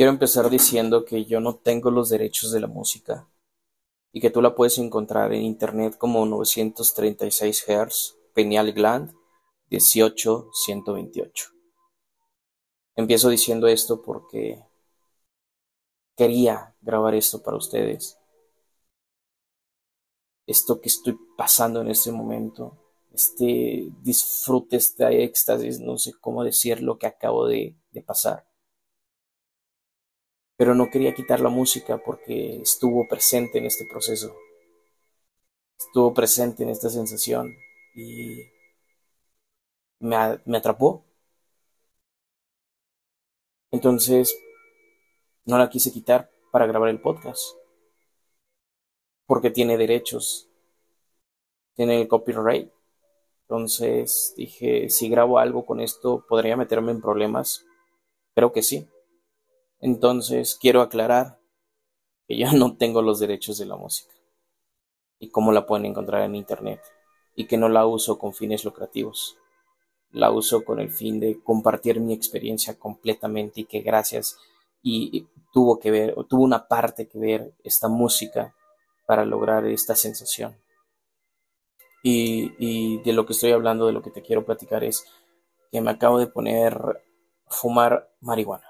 Quiero empezar diciendo que yo no tengo los derechos de la música y que tú la puedes encontrar en internet como 936 Hz, Pineal Gland 18128. Empiezo diciendo esto porque quería grabar esto para ustedes. Esto que estoy pasando en este momento, este disfrute, este éxtasis, no sé cómo decir lo que acabo de, de pasar pero no quería quitar la música porque estuvo presente en este proceso, estuvo presente en esta sensación y me, atrapó. Entonces, no la quise quitar para grabar el podcast, porque tiene derechos, tiene el copyright. Entonces dije, si grabo algo con esto, ¿podría meterme en problemas? Creo que sí. Entonces, quiero aclarar que yo no tengo los derechos de la música y cómo la pueden encontrar en Internet y que no la uso con fines lucrativos. La uso con el fin de compartir mi experiencia completamente y que gracias y tuvo que ver, tuvo una parte que ver esta música para lograr esta sensación. Y, y de lo que estoy hablando, de lo que te quiero platicar es que me acabo de poner fumar marihuana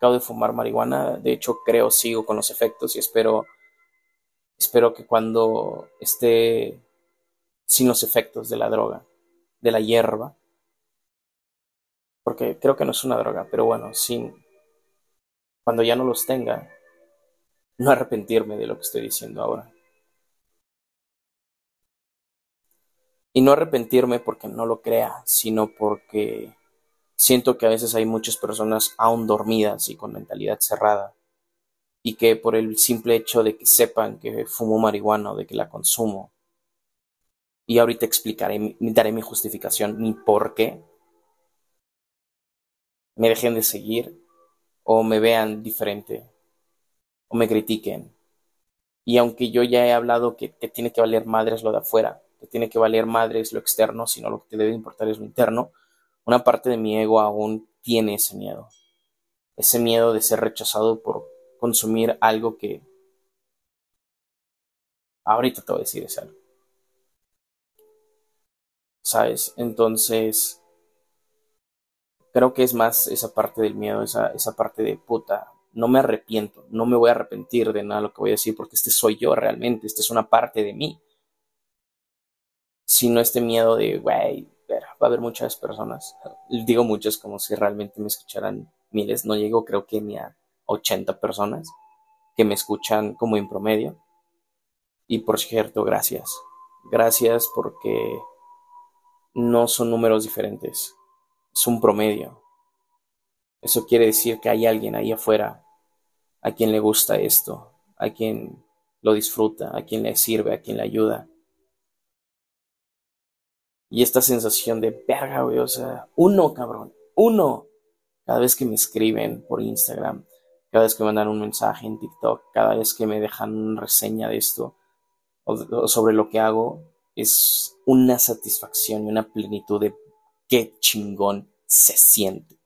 acabo de fumar marihuana, de hecho creo sigo con los efectos y espero espero que cuando esté sin los efectos de la droga, de la hierba, porque creo que no es una droga, pero bueno, sin cuando ya no los tenga, no arrepentirme de lo que estoy diciendo ahora. Y no arrepentirme porque no lo crea, sino porque Siento que a veces hay muchas personas aún dormidas y con mentalidad cerrada, y que por el simple hecho de que sepan que fumo marihuana o de que la consumo, y ahorita explicaré, daré mi justificación, ni por qué, me dejen de seguir o me vean diferente o me critiquen. Y aunque yo ya he hablado que, que tiene que valer madres lo de afuera, que tiene que valer madres lo externo, sino lo que te debe importar es lo interno, una parte de mi ego aún tiene ese miedo. Ese miedo de ser rechazado por consumir algo que... Ahorita te voy a decir ese algo. ¿Sabes? Entonces... Creo que es más esa parte del miedo, esa, esa parte de puta. No me arrepiento, no me voy a arrepentir de nada lo que voy a decir porque este soy yo realmente, esta es una parte de mí. Sino este miedo de, güey, va a haber muchas personas, digo muchas como si realmente me escucharan miles, no llego creo que ni a 80 personas que me escuchan como en promedio. Y por cierto, gracias. Gracias porque no son números diferentes, es un promedio. Eso quiere decir que hay alguien ahí afuera a quien le gusta esto, a quien lo disfruta, a quien le sirve, a quien le ayuda. Y esta sensación de verga, güey, o sea, uno, cabrón, uno. Cada vez que me escriben por Instagram, cada vez que me mandan un mensaje en TikTok, cada vez que me dejan una reseña de esto o, sobre lo que hago, es una satisfacción y una plenitud de qué chingón se siente.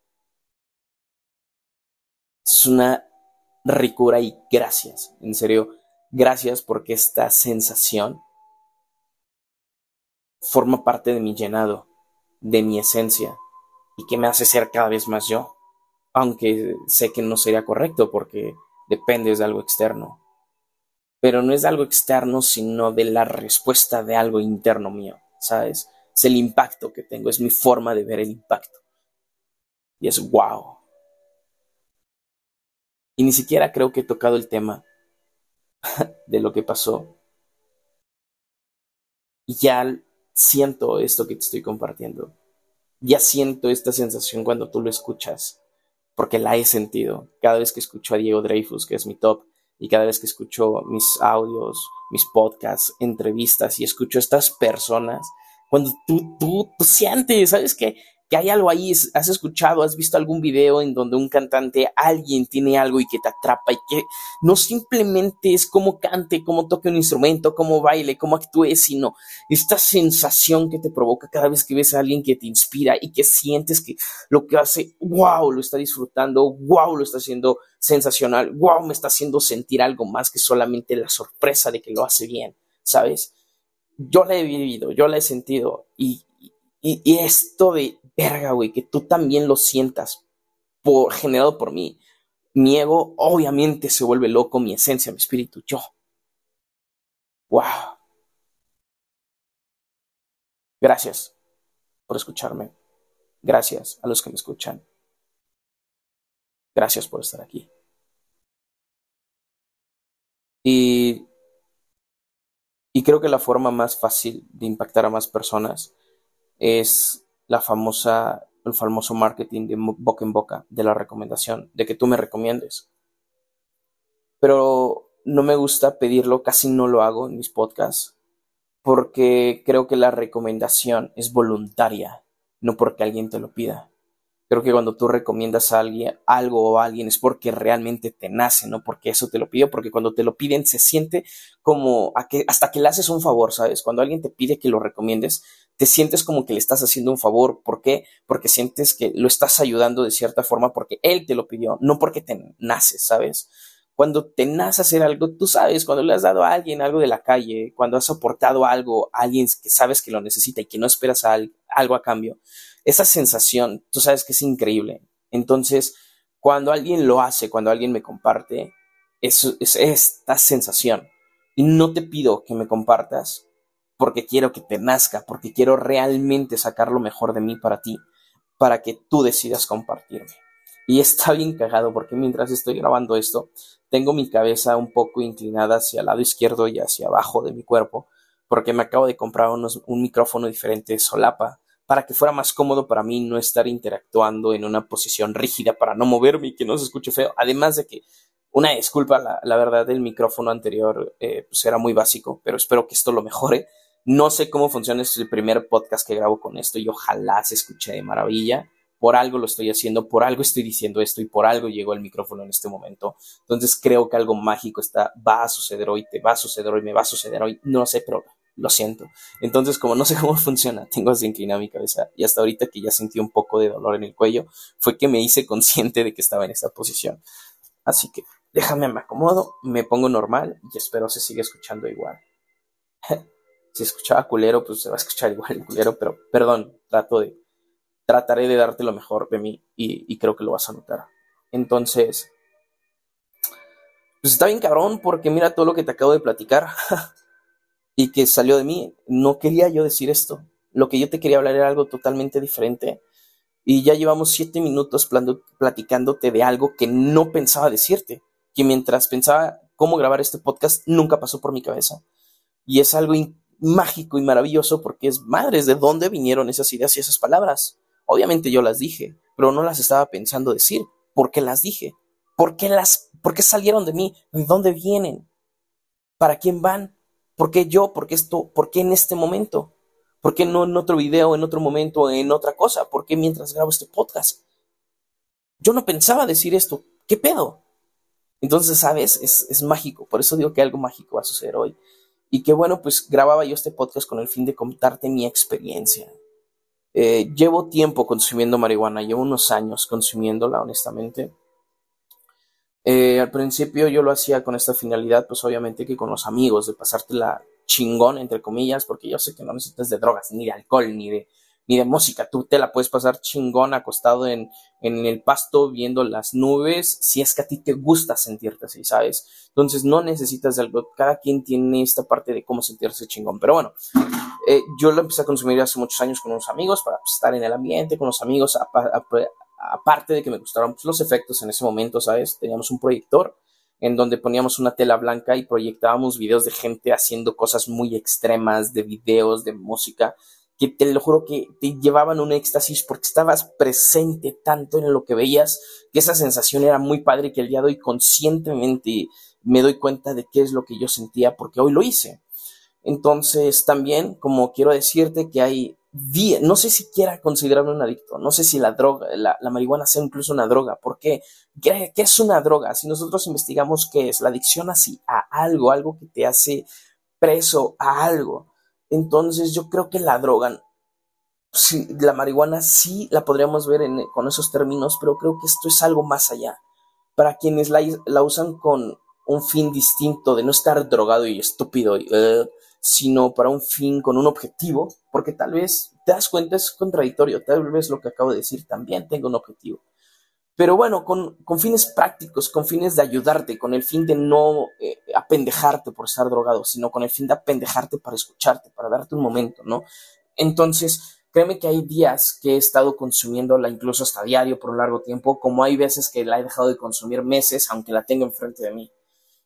Es una ricura y gracias, en serio, gracias porque esta sensación forma parte de mi llenado, de mi esencia, y que me hace ser cada vez más yo, aunque sé que no sería correcto porque depende de algo externo. Pero no es de algo externo, sino de la respuesta de algo interno mío, ¿sabes? Es el impacto que tengo, es mi forma de ver el impacto. Y es wow. Y ni siquiera creo que he tocado el tema de lo que pasó. Y ya siento esto que te estoy compartiendo. Ya siento esta sensación cuando tú lo escuchas, porque la he sentido. Cada vez que escucho a Diego Dreyfus, que es mi top, y cada vez que escucho mis audios, mis podcasts, entrevistas y escucho a estas personas, cuando tú, tú, tú sientes, ¿sabes qué? Que hay algo ahí, has escuchado, has visto algún video en donde un cantante, alguien tiene algo y que te atrapa y que no simplemente es como cante, como toque un instrumento, como baile, como actúe, sino esta sensación que te provoca cada vez que ves a alguien que te inspira y que sientes que lo que hace, wow, lo está disfrutando, wow, lo está haciendo sensacional, wow, me está haciendo sentir algo más que solamente la sorpresa de que lo hace bien, ¿sabes? Yo la he vivido, yo la he sentido y, y, esto de verga, güey, que tú también lo sientas por, generado por mí. Mi ego obviamente se vuelve loco, mi esencia, mi espíritu, yo. Wow. Gracias por escucharme. Gracias a los que me escuchan. Gracias por estar aquí. Y, y creo que la forma más fácil de impactar a más personas es la famosa, el famoso marketing de boca en boca, de la recomendación, de que tú me recomiendes. Pero no me gusta pedirlo, casi no lo hago en mis podcasts, porque creo que la recomendación es voluntaria, no porque alguien te lo pida. Creo que cuando tú recomiendas a alguien algo o a alguien es porque realmente te nace, no porque eso te lo pido, porque cuando te lo piden se siente como a que, hasta que le haces un favor, ¿sabes? Cuando alguien te pide que lo recomiendes, te sientes como que le estás haciendo un favor. ¿Por qué? Porque sientes que lo estás ayudando de cierta forma porque él te lo pidió, no porque te nace, ¿sabes? Cuando te nace hacer algo, tú sabes, cuando le has dado a alguien algo de la calle, cuando has aportado algo a alguien que sabes que lo necesita y que no esperas algo a cambio, esa sensación, tú sabes que es increíble. Entonces, cuando alguien lo hace, cuando alguien me comparte, es, es esta sensación. Y no te pido que me compartas porque quiero que te nazca, porque quiero realmente sacar lo mejor de mí para ti, para que tú decidas compartirme. Y está bien cagado porque mientras estoy grabando esto, tengo mi cabeza un poco inclinada hacia el lado izquierdo y hacia abajo de mi cuerpo, porque me acabo de comprar un micrófono diferente solapa, para que fuera más cómodo para mí no estar interactuando en una posición rígida para no moverme y que no se escuche feo. Además de que, una disculpa, la, verdad, el micrófono anterior eh, pues era muy básico, pero espero que esto lo mejore. No sé cómo funciona, este es el primer podcast que grabo con esto y ojalá se escuche de maravilla. Por algo lo estoy haciendo, por algo estoy diciendo esto y por algo llegó el micrófono en este momento. Entonces creo que algo mágico está, va a suceder hoy, te va a suceder hoy, me va a suceder hoy. No sé, pero lo siento. Entonces, como no sé cómo funciona, tengo así inclinada mi cabeza y hasta ahorita que ya sentí un poco de dolor en el cuello, fue que me hice consciente de que estaba en esta posición. Así que déjame, me acomodo, me pongo normal y espero se siga escuchando igual. si escuchaba culero, pues se va a escuchar igual culero, pero perdón, trato de, trataré de darte lo mejor de mí y, creo que lo vas a notar. Entonces, pues está bien cabrón porque mira todo lo que te acabo de platicar y que salió de mí. No quería yo decir esto. Lo que yo te quería hablar era algo totalmente diferente. Y ya llevamos siete minutos platicándote de algo que no pensaba decirte. Que mientras pensaba cómo grabar este podcast, nunca pasó por mi cabeza. Y es algo mágico y maravilloso porque es madres de dónde vinieron esas ideas y esas palabras. Obviamente yo las dije, pero no las estaba pensando decir. ¿Por qué las dije? ¿Por qué las, por qué salieron de mí? ¿De dónde vienen? ¿Para quién van? ¿Por qué yo? ¿Por qué esto? ¿Por qué en este momento? ¿Por qué no en otro video, en otro momento, en otra cosa? ¿Por qué mientras grabo este podcast? Yo no pensaba decir esto. ¿Qué pedo? Entonces, ¿sabes? Es, es mágico. Por eso digo que algo mágico va a suceder hoy. Y que bueno, pues grababa yo este podcast con el fin de contarte mi experiencia. Eh, llevo tiempo consumiendo marihuana, llevo unos años consumiéndola, honestamente. Eh, al principio yo lo hacía con esta finalidad, pues obviamente que con los amigos, de pasártela chingón, entre comillas, porque yo sé que no necesitas de drogas, ni de alcohol, ni de ni de música. Tú te la puedes pasar chingón acostado en, en el pasto viendo las nubes si es que a ti te gusta sentirte así, ¿sabes? Entonces no necesitas de algo. Cada quien tiene esta parte de cómo sentirse chingón. Pero bueno, eh, yo lo empecé a consumir hace muchos años con unos amigos para pues, estar en el ambiente, con los amigos, aparte de que me gustaron pues, los efectos en ese momento, ¿sabes? Teníamos un proyector en donde poníamos una tela blanca y proyectábamos videos de gente haciendo cosas muy extremas, de videos, de música que te lo juro que te llevaban un éxtasis porque estabas presente tanto en lo que veías, que esa sensación era muy padre que el día de hoy conscientemente me doy cuenta de qué es lo que yo sentía porque hoy lo hice. Entonces también, como quiero decirte que hay no sé si quiera considerarme un adicto, no sé si la droga, la, marihuana sea incluso una droga, ¿por qué? ¿qué? es una droga? Si nosotros investigamos qué es, la adicción así a algo, algo que te hace preso a algo, entonces yo creo que la droga, sí, la marihuana sí la podríamos ver con esos términos, pero creo que esto es algo más allá. Para quienes la, usan con un fin distinto de no estar drogado y estúpido, eh, sino para un fin con un objetivo, porque tal vez te das cuenta es contradictorio, tal vez lo que acabo de decir también tenga un objetivo. Pero bueno, con, fines prácticos, con fines de ayudarte, con el fin de no eh, apendejarte por estar drogado, sino con el fin de apendejarte para escucharte, para darte un momento, ¿no? Entonces, créeme que hay días que he estado consumiéndola incluso hasta diario por un largo tiempo, como hay veces que la he dejado de consumir meses, aunque la tengo enfrente de mí.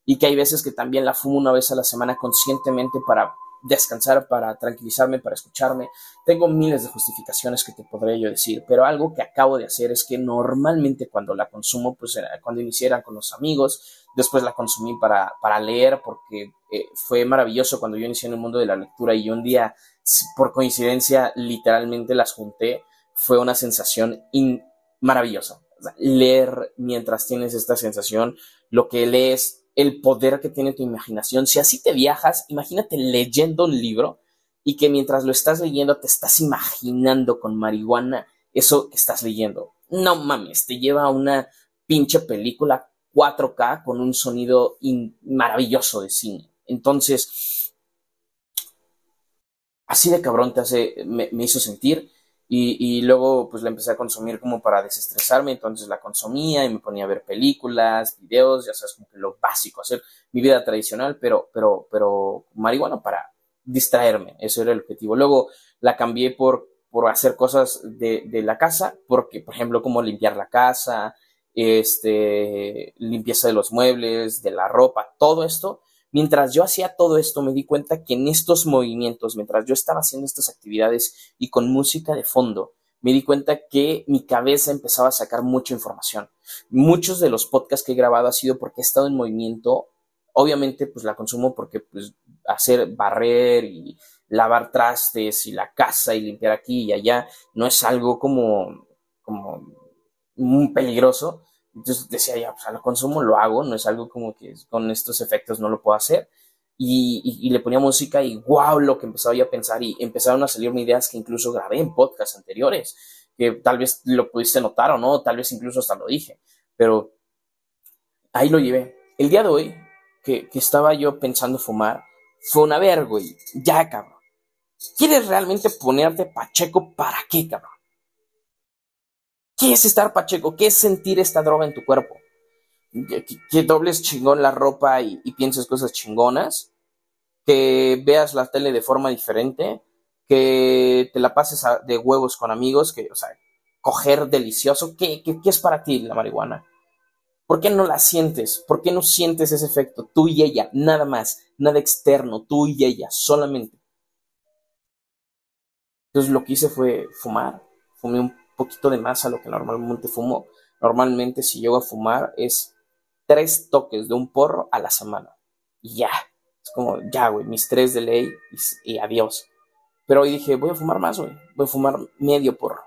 Y que hay veces que también la fumo una vez a la semana conscientemente para descansar, para tranquilizarme, para escucharme. Tengo miles de justificaciones que te podré yo decir, pero algo que acabo de hacer es que normalmente cuando la consumo, pues era cuando inicié con los amigos, después la consumí para, para leer, porque eh, fue maravilloso cuando yo inicié en el mundo de la lectura y un día, por coincidencia, literalmente las junté, fue una sensación maravillosa. leer mientras tienes esta sensación, lo que lees el poder que tiene tu imaginación. Si así te viajas, imagínate leyendo un libro y que mientras lo estás leyendo te estás imaginando con marihuana eso que estás leyendo. No mames, te lleva a una pinche película 4K con un sonido maravilloso de cine. Entonces, así de cabrón te hace, me hizo sentir. Y, luego pues la empecé a consumir como para desestresarme, entonces la consumía y me ponía a ver películas, videos, ya sabes, como que lo básico, hacer mi vida tradicional, pero, pero, pero marihuana para distraerme, eso era el objetivo. Luego la cambié por, por hacer cosas de, de la casa, porque, por ejemplo, como limpiar la casa, este, limpieza de los muebles, de la ropa, todo esto, Mientras yo hacía todo esto, me di cuenta que en estos movimientos, mientras yo estaba haciendo estas actividades y con música de fondo, me di cuenta que mi cabeza empezaba a sacar mucha información. Muchos de los podcasts que he grabado ha sido porque he estado en movimiento. Obviamente, pues la consumo porque pues, hacer barrer y lavar trastes y la casa y limpiar aquí y allá no es algo como, como muy peligroso, entonces decía, ya, pues a lo consumo lo hago, no es algo como que con estos efectos no lo puedo hacer. Y, le ponía música y wow, lo que empezaba yo a pensar y empezaron a salirme ideas que incluso grabé en podcasts anteriores, que tal vez lo pudiste notar o no, tal vez incluso hasta lo dije, pero ahí lo llevé. El día de hoy, que, estaba yo pensando fumar, fue una verga, güey. Ya, cabrón. ¿Quieres realmente ponerte pacheco para qué, cabrón? ¿Qué es estar pacheco? ¿Qué es sentir esta droga en tu cuerpo? Que, dobles chingón la ropa y, pienses cosas chingonas, que veas la tele de forma diferente, que te la pases de huevos con amigos, que, o sea, coger delicioso. ¿Qué, ¿Qué, qué, es para ti la marihuana? ¿Por qué no la sientes? ¿Por qué no sientes ese efecto? Tú y ella, nada más, nada externo, tú y ella, solamente. Entonces lo que hice fue fumar, fumé un poquito de más a lo que normalmente fumo. Normalmente si llego a fumar es tres toques de un porro a la semana. Y ya. Es como, ya, güey, mis tres de ley y, adiós. Pero hoy dije, voy a fumar más, güey. Voy a fumar medio porro.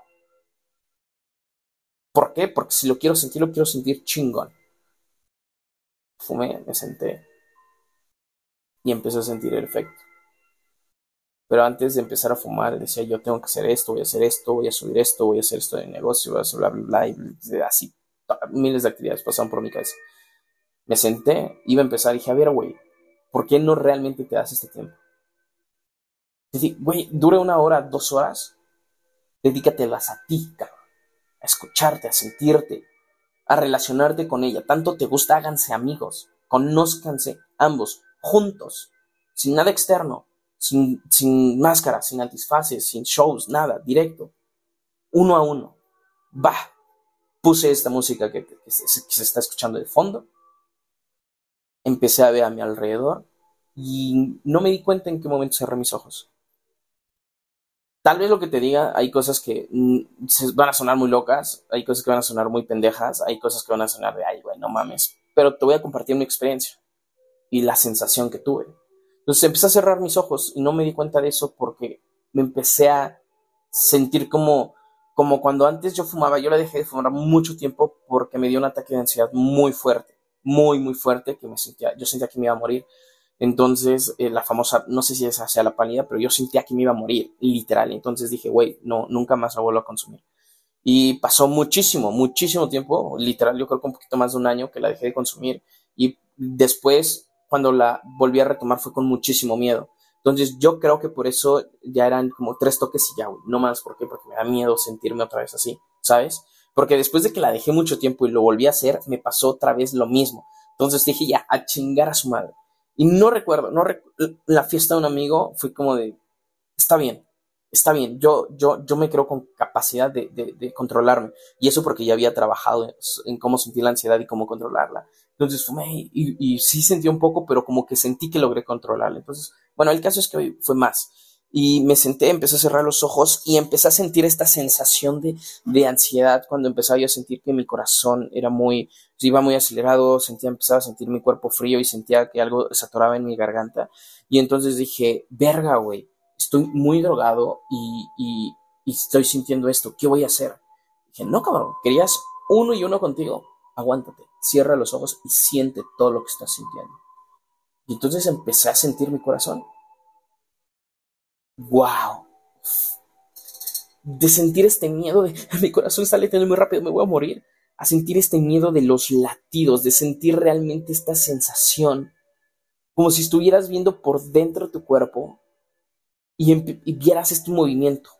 ¿Por qué? Porque si lo quiero sentir, lo quiero sentir chingón. Fumé, me senté y empecé a sentir el efecto. Pero antes de empezar a fumar, decía yo tengo que hacer esto, voy a hacer esto, voy a subir esto, voy a hacer esto de negocio, voy a hacer bla, bla, y así. Miles de actividades pasaron por mi cabeza. Me senté, iba a empezar y dije, a ver, güey, ¿por qué no realmente te das este tiempo? Dije, güey, dure una hora, dos horas, dedícatelas a ti, cabrón. A escucharte, a sentirte, a relacionarte con ella. Tanto te gusta, háganse amigos. Conózcanse ambos, juntos, sin nada externo sin, sin máscara, sin antisfaces, sin shows, nada, directo, uno a uno. Va, puse esta música que, se, está escuchando de fondo, empecé a ver a mi alrededor y no me di cuenta en qué momento cerré mis ojos. Tal vez lo que te diga, hay cosas que mm, van a sonar muy locas, hay cosas que van a sonar muy pendejas, hay cosas que van a sonar de, ay, güey, no mames. Pero te voy a compartir mi experiencia y la sensación que tuve. Entonces empecé a cerrar mis ojos y no me di cuenta de eso porque me empecé a sentir como, como cuando antes yo fumaba, yo la dejé de fumar mucho tiempo porque me dio un ataque de ansiedad muy fuerte, muy, muy fuerte, que me sentía, yo sentía que me iba a morir. Entonces, eh, la famosa, no sé si esa sea la pálida, pero yo sentía que me iba a morir, literal. Entonces dije, güey, no, nunca más la vuelvo a consumir. Y pasó muchísimo, muchísimo tiempo, literal, yo creo que un poquito más de un año que la dejé de consumir. Y después, cuando la volví a retomar, fue con muchísimo miedo. Entonces, yo creo que por eso ya eran como tres toques y ya. No más, ¿por qué? Porque me da miedo sentirme otra vez así, ¿sabes? Porque después de que la dejé mucho tiempo y lo volví a hacer, me pasó otra vez lo mismo. Entonces dije, ya, a chingar a su madre. Y no recuerdo, no la fiesta de un amigo fue como de, está bien, está bien, yo, yo, yo me creo con capacidad de, de, controlarme. Y eso porque ya había trabajado en, cómo sentir la ansiedad y cómo controlarla. Entonces fumé y, y, sí sentí un poco, pero como que sentí que logré controlarla. Entonces, bueno, el caso es que fue más. Y me senté, empecé a cerrar los ojos y empecé a sentir esta sensación de, de ansiedad cuando empezaba yo a sentir que mi corazón era muy, iba muy acelerado, sentía, empezaba a sentir mi cuerpo frío y sentía que algo se atoraba en mi garganta. Y entonces dije, verga, güey, estoy muy drogado y, y, estoy sintiendo esto, ¿qué voy a hacer? Dije, no, cabrón, querías uno y uno contigo, aguántate, cierra los ojos y siente todo lo que estás sintiendo. Y entonces empecé a sentir mi corazón. ¡Wow! De sentir este miedo de mi corazón está latiendo muy rápido, me voy a morir a sentir este miedo de los latidos, de sentir realmente esta sensación, como si estuvieras viendo por dentro de tu cuerpo y, vieras este movimiento,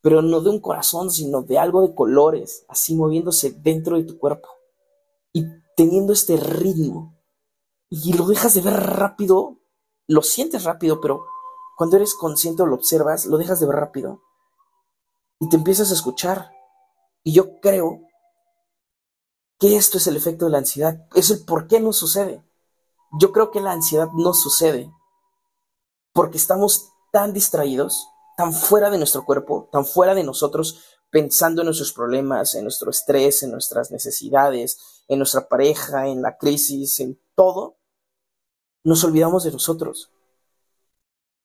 pero no de un corazón, sino de algo de colores, así moviéndose dentro de tu cuerpo y teniendo este ritmo. Y lo dejas de ver rápido, lo sientes rápido, pero cuando eres consciente o lo observas, lo dejas de ver rápido y te empiezas a escuchar. Y yo creo que esto es el efecto de la ansiedad, es el por qué no sucede. Yo creo que la ansiedad no sucede porque estamos tan distraídos, tan fuera de nuestro cuerpo, tan fuera de nosotros, pensando en nuestros problemas, en nuestro estrés, en nuestras necesidades, en nuestra pareja, en la crisis, en todo, nos olvidamos de nosotros.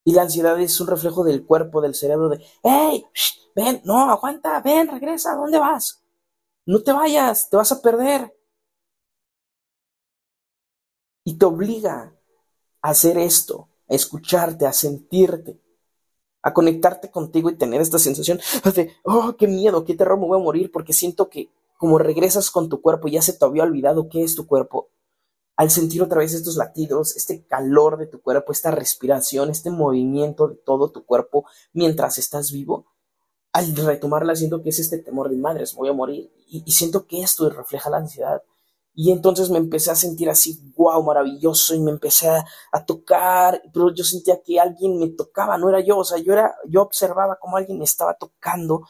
Y la ansiedad es un reflejo del cuerpo, del cerebro, de, hey, ven, no, aguanta, ven, regresa, ¿dónde vas? No te vayas, te vas a perder. Y te obliga a hacer esto, a escucharte, a sentirte, a conectarte contigo y tener esta sensación de, oh, qué miedo, qué terror, me voy a morir, porque siento que como regresas con tu cuerpo, ya se te había olvidado qué es tu cuerpo, al sentir otra vez estos latidos, este calor de tu cuerpo, esta respiración, este movimiento de todo tu cuerpo mientras estás vivo, al retomarla siento que es este temor de madres, voy a morir. Y, siento que esto refleja la ansiedad. Y entonces me empecé a sentir así, wow, maravilloso, y me empecé a, tocar, pero yo sentía que alguien me tocaba, no era yo, o sea, yo era, yo observaba como alguien me estaba tocando,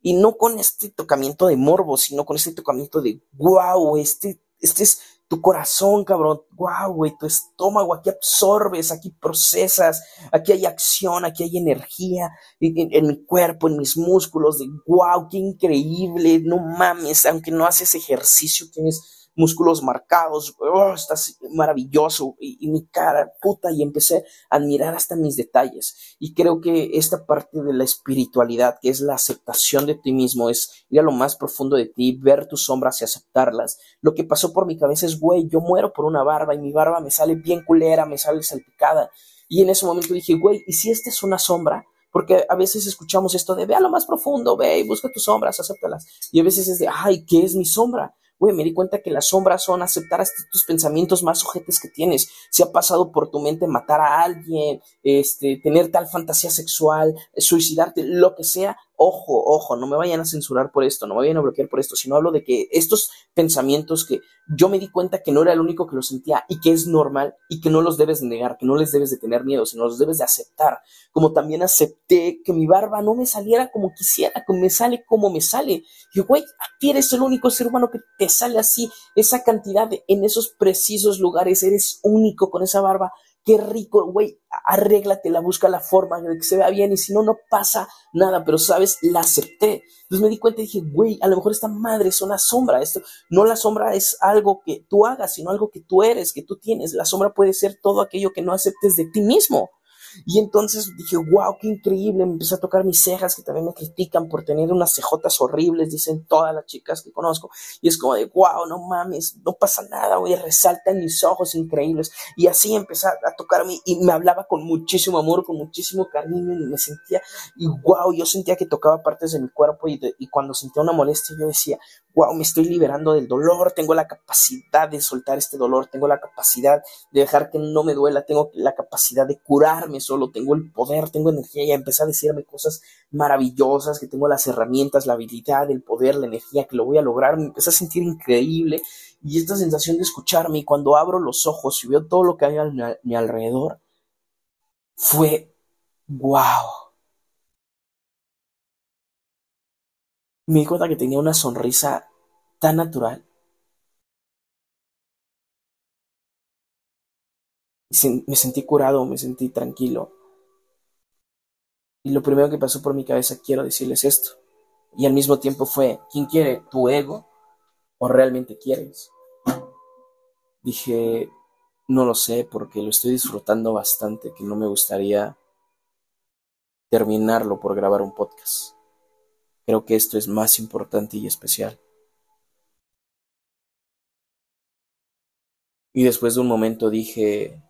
y no con este tocamiento de morbo, sino con este tocamiento de wow, este, este es tu corazón, cabrón, wow, güey, tu estómago, aquí absorbes, aquí procesas, aquí hay acción, aquí hay energía en, mi cuerpo, en mis músculos, de wow, qué increíble, no mames, aunque no haces ejercicio, tienes músculos marcados, oh, estás maravilloso, y, mi cara, puta, y empecé a admirar hasta mis detalles. Y creo que esta parte de la espiritualidad, que es la aceptación de ti mismo, es ir a lo más profundo de ti, ver tus sombras y aceptarlas. Lo que pasó por mi cabeza es, güey, yo muero por una barba y mi barba me sale bien culera, me sale salpicada. Y en ese momento dije, güey, ¿y si esta es una sombra? Porque a veces escuchamos esto de ve a lo más profundo, ve y busca tus sombras, acéptalas. Y a veces es de, ay, ¿qué es mi sombra? Güey, me di cuenta que las sombras son aceptar hasta tus pensamientos más sujetes que tienes. Si ha pasado por tu mente matar a alguien, este, tener tal fantasía sexual, suicidarte, lo que sea, ojo, ojo, no me vayan a censurar por esto, no me vayan a bloquear por esto, sino hablo de que estos pensamientos que yo me di cuenta que no era el único que los sentía y que es normal y que no los debes negar, que no les debes de tener miedo, sino los debes de aceptar. Como también acepté que mi barba no me saliera como quisiera, que me sale como me sale. Y güey, aquí eres el único ser humano que te sale así, esa cantidad en esos precisos lugares, eres único con esa barba qué rico, güey, la busca la forma de que se vea bien y si no, no pasa nada, pero sabes, la acepté. Entonces me di cuenta y dije, güey, a lo mejor esta madre es una sombra, esto, no la sombra es algo que tú hagas, sino algo que tú eres, que tú tienes. La sombra puede ser todo aquello que no aceptes de ti mismo. Y entonces dije, wow, qué increíble. Me empecé a tocar mis cejas, que también me critican por tener unas cejotas horribles, dicen todas las chicas que conozco. Y es como de, wow, no mames, no pasa nada, güey, resaltan mis ojos increíbles. Y así empecé a tocarme y me hablaba con muchísimo amor, con muchísimo cariño y me sentía, y wow, yo sentía que tocaba partes de mi cuerpo y, y cuando sentía una molestia yo decía, wow, me estoy liberando del dolor, tengo la capacidad de soltar este dolor, tengo la capacidad de dejar que no me duela, tengo la capacidad de curarme solo, tengo el poder, tengo energía y empecé a decirme cosas maravillosas, que tengo las herramientas, la habilidad, el poder, la energía, que lo voy a lograr, me empecé a sentir increíble y esta sensación de escucharme y cuando abro los ojos y veo todo lo que hay a mi alrededor, fue wow. Me di cuenta que tenía una sonrisa tan natural. Me sentí curado, me sentí tranquilo. Y lo primero que pasó por mi cabeza, quiero decirles esto. Y al mismo tiempo fue, ¿quién quiere? ¿Tu ego? ¿O realmente quieres? Dije, no lo sé, porque lo estoy disfrutando bastante, que no me gustaría terminarlo por grabar un podcast. Creo que esto es más importante y especial. Y después de un momento dije,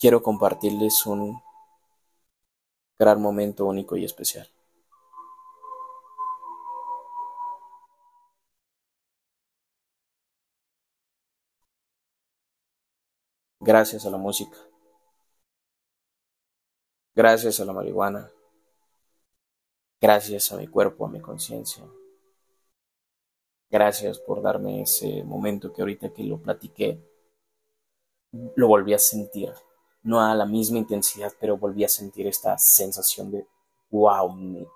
quiero compartirles un gran momento único y especial. Gracias a la música. Gracias a la marihuana. Gracias a mi cuerpo, a mi conciencia. Gracias por darme ese momento que ahorita que lo platiqué lo volví a sentir. No a la misma intensidad, pero volví a sentir esta sensación de wow.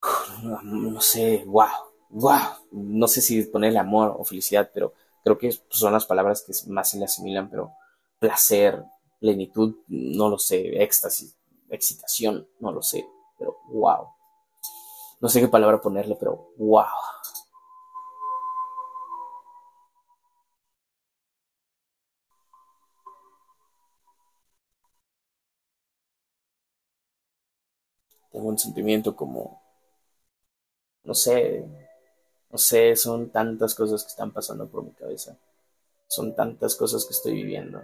No, sé, wow, wow. No sé si ponerle amor o felicidad, pero creo que son las palabras que más se le asimilan, pero placer, plenitud, no lo sé, éxtasis, excitación, no lo sé, pero wow. No sé qué palabra ponerle, pero wow. Un sentimiento como, no sé, no sé, son tantas cosas que están pasando por mi cabeza, son tantas cosas que estoy viviendo,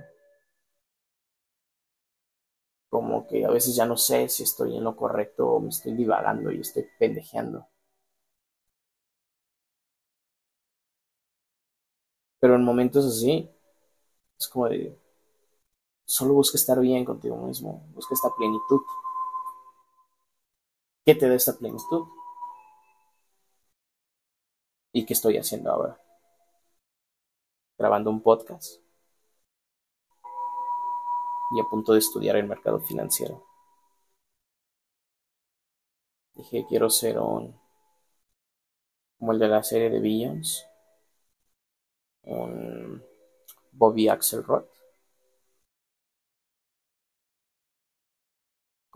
como que a veces ya no sé si estoy en lo correcto o me estoy divagando y estoy pendejeando. Pero en momentos así, es como de, solo busca estar bien contigo mismo, busca esta plenitud. ¿Qué te da esta plenitud? ¿Y qué estoy haciendo ahora? Grabando un podcast y a punto de estudiar el mercado financiero. Dije, quiero ser un, como el de la serie de Billions, un Bobby Axelrod,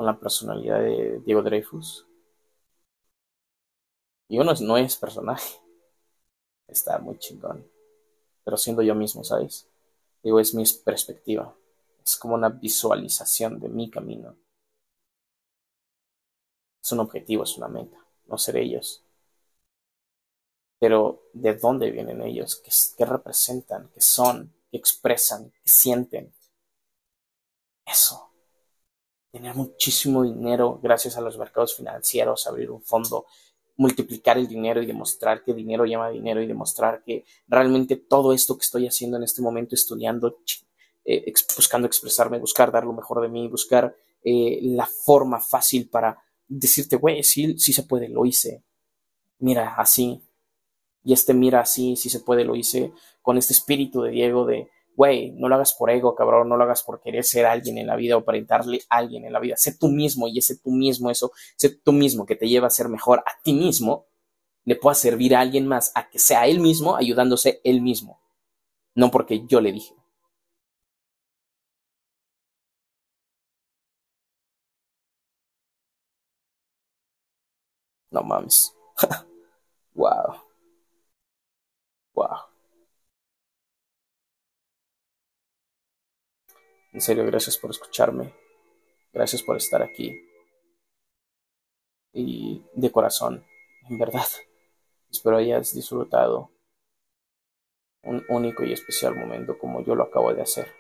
con la personalidad de Diego Dreyfus. Y uno no es personaje. Está muy chingón. Pero siendo yo mismo, ¿sabes? Digo, es mi perspectiva. Es como una visualización de mi camino. Es un objetivo, es una meta. No ser ellos. Pero ¿de dónde vienen ellos? ¿Qué, qué representan? ¿Qué son? ¿Qué expresan? ¿Qué sienten? Eso tener muchísimo dinero gracias a los mercados financieros, abrir un fondo, multiplicar el dinero y demostrar que dinero llama dinero y demostrar que realmente todo esto que estoy haciendo en este momento, estudiando, eh, buscando expresarme, buscar dar lo mejor de mí, buscar eh, la forma fácil para decirte, güey, sí, sí se puede, lo hice. Mira, así. Y este mira así, sí se puede, lo hice con este espíritu de Diego de güey, no lo hagas por ego, cabrón, no lo hagas por querer ser alguien en la vida o aparentarle a alguien en la vida. Sé tú mismo y ese tú mismo, eso, sé tú mismo que te lleva a ser mejor a ti mismo, le pueda servir a alguien más a que sea él mismo, ayudándose él mismo. No porque yo le dije. No mames. wow. Wow. En serio, gracias por escucharme. Gracias por estar aquí. Y de corazón, en verdad, espero hayas disfrutado un único y especial momento como yo lo acabo de hacer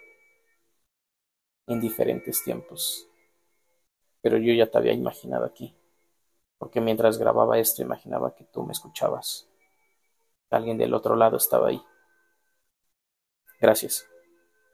en diferentes tiempos. Pero yo ya te había imaginado aquí, porque mientras grababa esto imaginaba que tú me escuchabas. Alguien del otro lado estaba ahí. Gracias.